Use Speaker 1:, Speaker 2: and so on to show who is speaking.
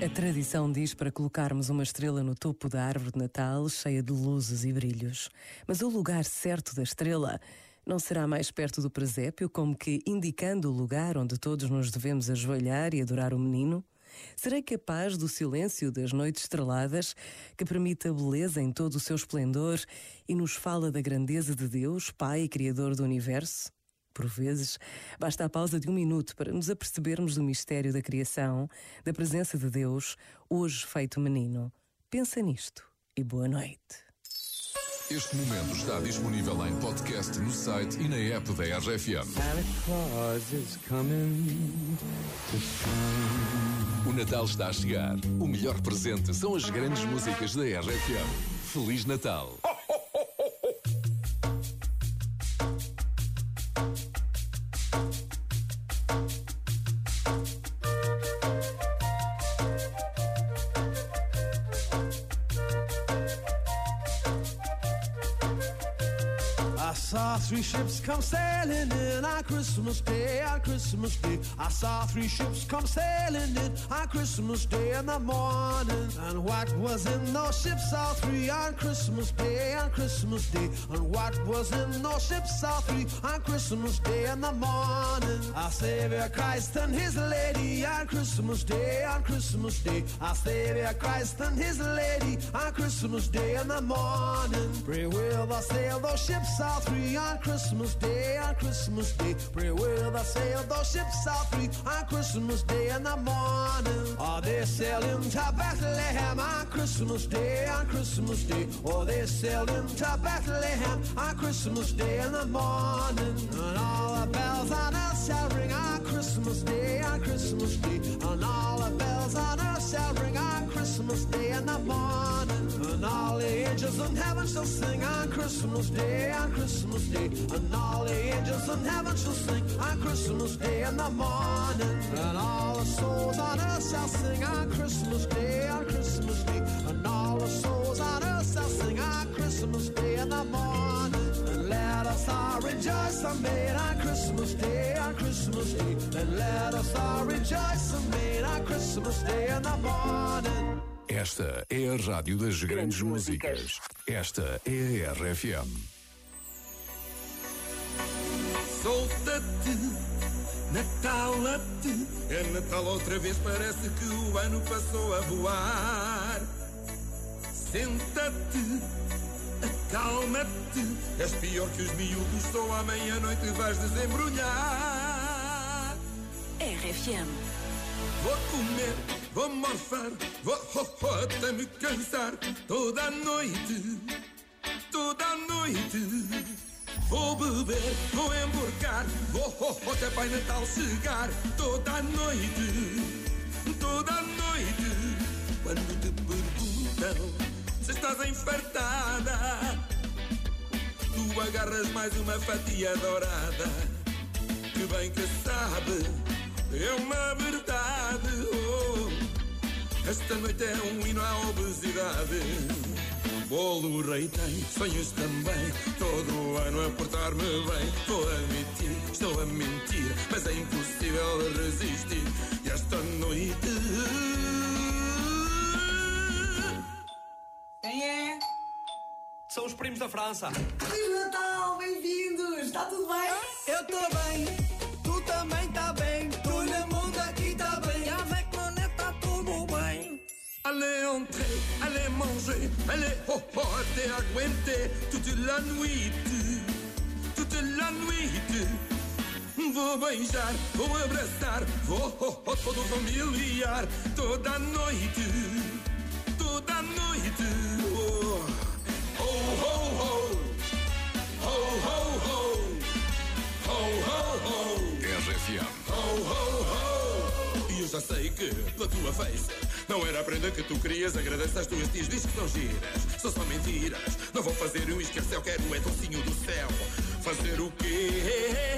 Speaker 1: A tradição diz para colocarmos uma estrela no topo da árvore de Natal, cheia de luzes e brilhos. Mas o lugar certo da estrela não será mais perto do presépio, como que indicando o lugar onde todos nos devemos ajoelhar e adorar o menino? Serei capaz do silêncio das noites estreladas, que permite a beleza em todo o seu esplendor e nos fala da grandeza de Deus, Pai e Criador do Universo? Por vezes, basta a pausa de um minuto para nos apercebermos do mistério da criação, da presença de Deus, hoje feito menino. Pensa nisto e boa noite.
Speaker 2: Este momento está disponível em podcast no site e na app da RFM. O Natal está a chegar. O melhor presente são as grandes músicas da RFM. Feliz Natal!
Speaker 3: Saw three ships come sailing in on Christmas Day, on Christmas Day. I saw three ships come sailing in on Christmas Day in the morning. And what was in those ships, all three on Christmas Day, on Christmas Day. And what was in those ships, all three on Christmas Day in the morning. Our Savior Christ and His Lady on Christmas Day, on Christmas Day. Our Savior Christ and His Lady on Christmas Day in the morning. Pray will I sail those ships all three on Christmas Day, on Christmas Day. Pray will I sail those ships all three on Christmas Day in the morning. Are they sailing to Bethlehem on Christmas Day, on Christmas Day? Or they sailing to Bethlehem on Christmas Day in the morning? And all the bells on earth shall ring on Christmas Day, on Christmas Day. And all the bells on earth shall ring on Christmas Day in the morning. And all the angels in heaven shall sing on Christmas Day, on Christmas Day. And all the angels in heaven shall sing on Christmas Day in the morning. And all the souls on earth shall sing on Christmas Day, on Christmas Day. And all the souls on earth shall sing on Christmas Day in the morning. And let us all rejoice and made on Christmas Day, on Christmas Day. And let us all rejoice and made on Christmas Day in the morning.
Speaker 2: Esta é a rádio das grandes músicas. Esta é a RFM.
Speaker 4: Solta-te, Natal-te. É Natal outra vez, parece que o ano passou a voar. Senta-te, acalma-te. És pior que os miúdos, só à meia-noite vais desembrulhar.
Speaker 5: RFM.
Speaker 4: Vou comer, vou morfar, vou oh, oh, até me cansar toda noite, toda noite. Vou beber, vou emborcar, vou oh, oh, até Pai Natal chegar toda noite, toda noite. Quando te perguntam se estás enfartada, tu agarras mais uma fatia dourada, que bem que sabe, é uma verdade. Oh, esta noite é um hino à obesidade. Bolo rei tem sonhos também. Todo ano a portar-me bem. Vou admitir, estou a mentir, mas é impossível resistir. E esta noite.
Speaker 6: Quem é?
Speaker 3: São os primos da França.
Speaker 6: Feliz Natal, bem-vindos! Está tudo bem?
Speaker 3: Eu estou bem, tu também tá bem.
Speaker 4: Allez entrer, allez manger, allez oh oh, até aguenter toute la nuit, toute la nuit. Vou beijar, vou abraçar, vou oh oh, todo familiar, toda noite, toda noite. Já sei que, pela tua face, não era a prenda que tu querias. Agradeço às tuas tias, diz que são giras. São só mentiras. Não vou fazer um esqueceu, quero é docinho do céu. Fazer o quê?